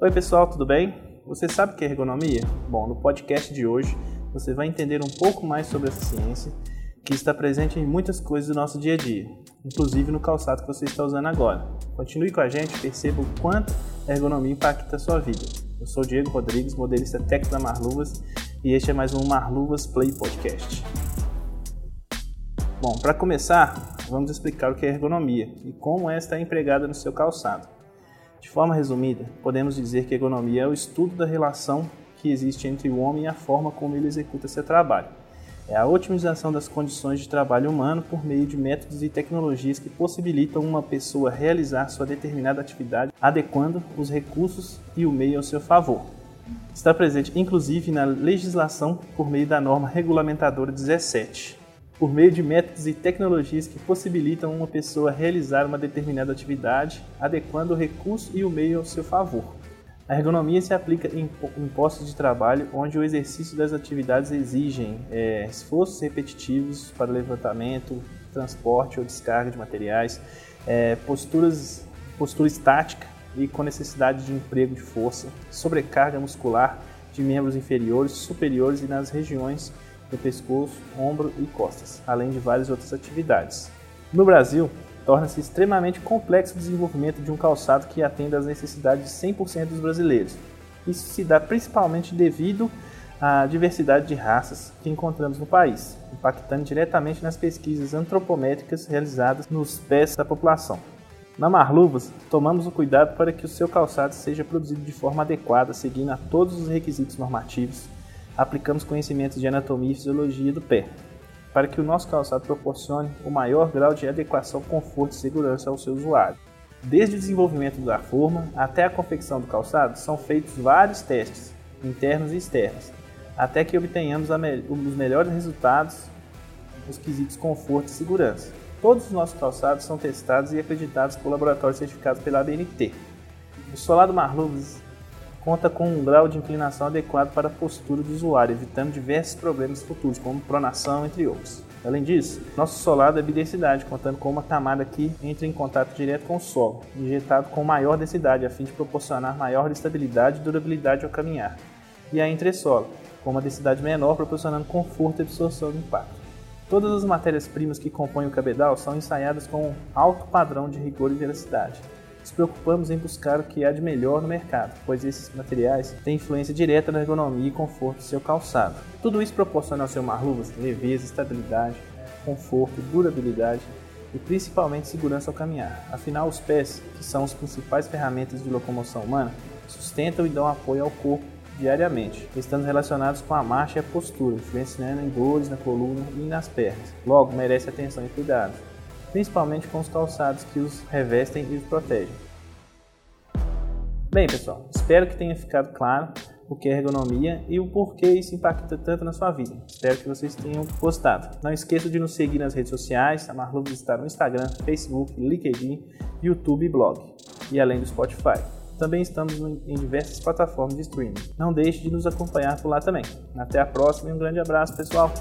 Oi pessoal, tudo bem? Você sabe o que é ergonomia? Bom, no podcast de hoje você vai entender um pouco mais sobre essa ciência que está presente em muitas coisas do nosso dia a dia, inclusive no calçado que você está usando agora. Continue com a gente e perceba o quanto a ergonomia impacta a sua vida. Eu sou Diego Rodrigues, modelista técnico da Marluvas, e este é mais um Marluvas Play Podcast. Bom, para começar, vamos explicar o que é ergonomia e como esta é empregada no seu calçado. De forma resumida, podemos dizer que ergonomia é o estudo da relação que existe entre o homem e a forma como ele executa seu trabalho. É a otimização das condições de trabalho humano por meio de métodos e tecnologias que possibilitam uma pessoa realizar sua determinada atividade, adequando os recursos e o meio ao seu favor. Está presente inclusive na legislação por meio da norma regulamentadora 17, por meio de métodos e tecnologias que possibilitam uma pessoa realizar uma determinada atividade, adequando o recurso e o meio ao seu favor. A ergonomia se aplica em, postos de trabalho onde o exercício das atividades exigem é, esforços repetitivos para levantamento, transporte ou descarga de materiais, é, posturas, postura estática e com necessidade de emprego de força, sobrecarga muscular de membros inferiores, superiores e nas regiões do pescoço, ombro e costas, além de várias outras atividades. No Brasil, torna-se extremamente complexo o desenvolvimento de um calçado que atenda às necessidades de 100% dos brasileiros. Isso se dá principalmente devido à diversidade de raças que encontramos no país, impactando diretamente nas pesquisas antropométricas realizadas nos pés da população. Na Marluvas, tomamos o cuidado para que o seu calçado seja produzido de forma adequada, seguindo a todos os requisitos normativos, aplicamos conhecimentos de anatomia e fisiologia do pé, para que o nosso calçado proporcione o maior grau de adequação, conforto e segurança ao seu usuário. Desde o desenvolvimento da forma até a confecção do calçado, são feitos vários testes, internos e externos, até que obtenhamos os melhores resultados nos quesitos conforto e segurança. Todos os nossos calçados são testados e acreditados por laboratórios certificados pela ABNT. O solado Marluvas conta com um grau de inclinação adequado para a postura do usuário, evitando diversos problemas futuros, como pronação, entre outros. Além disso, nosso solado é bidensidade, contando com uma camada que entra em contato direto com o solo, injetado com maior densidade, a fim de proporcionar maior estabilidade e durabilidade ao caminhar, e a entressola, com uma densidade menor, proporcionando conforto e absorção do impacto. Todas as matérias-primas que compõem o cabedal são ensaiadas com um alto padrão de rigor e veracidade, nos preocupamos em buscar o que há de melhor no mercado, pois esses materiais têm influência direta na ergonomia e conforto do seu calçado. Tudo isso proporciona ao seu Marluvas leveza, estabilidade, conforto, durabilidade e principalmente segurança ao caminhar. Afinal, os pés, que são as principais ferramentas de locomoção humana, sustentam e dão apoio ao corpo diariamente, estando relacionados com a marcha e a postura, influenciando em dores na coluna e nas pernas. Logo, merece atenção e cuidado principalmente com os calçados que os revestem e os protegem. Bem, pessoal, espero que tenha ficado claro o que é ergonomia e o porquê isso impacta tanto na sua vida. Espero que vocês tenham gostado. Não esqueça de nos seguir nas redes sociais, a está no Instagram, Facebook, LinkedIn, YouTube e blog, e além do Spotify. Também estamos em diversas plataformas de streaming. Não deixe de nos acompanhar por lá também. Até a próxima e um grande abraço, pessoal!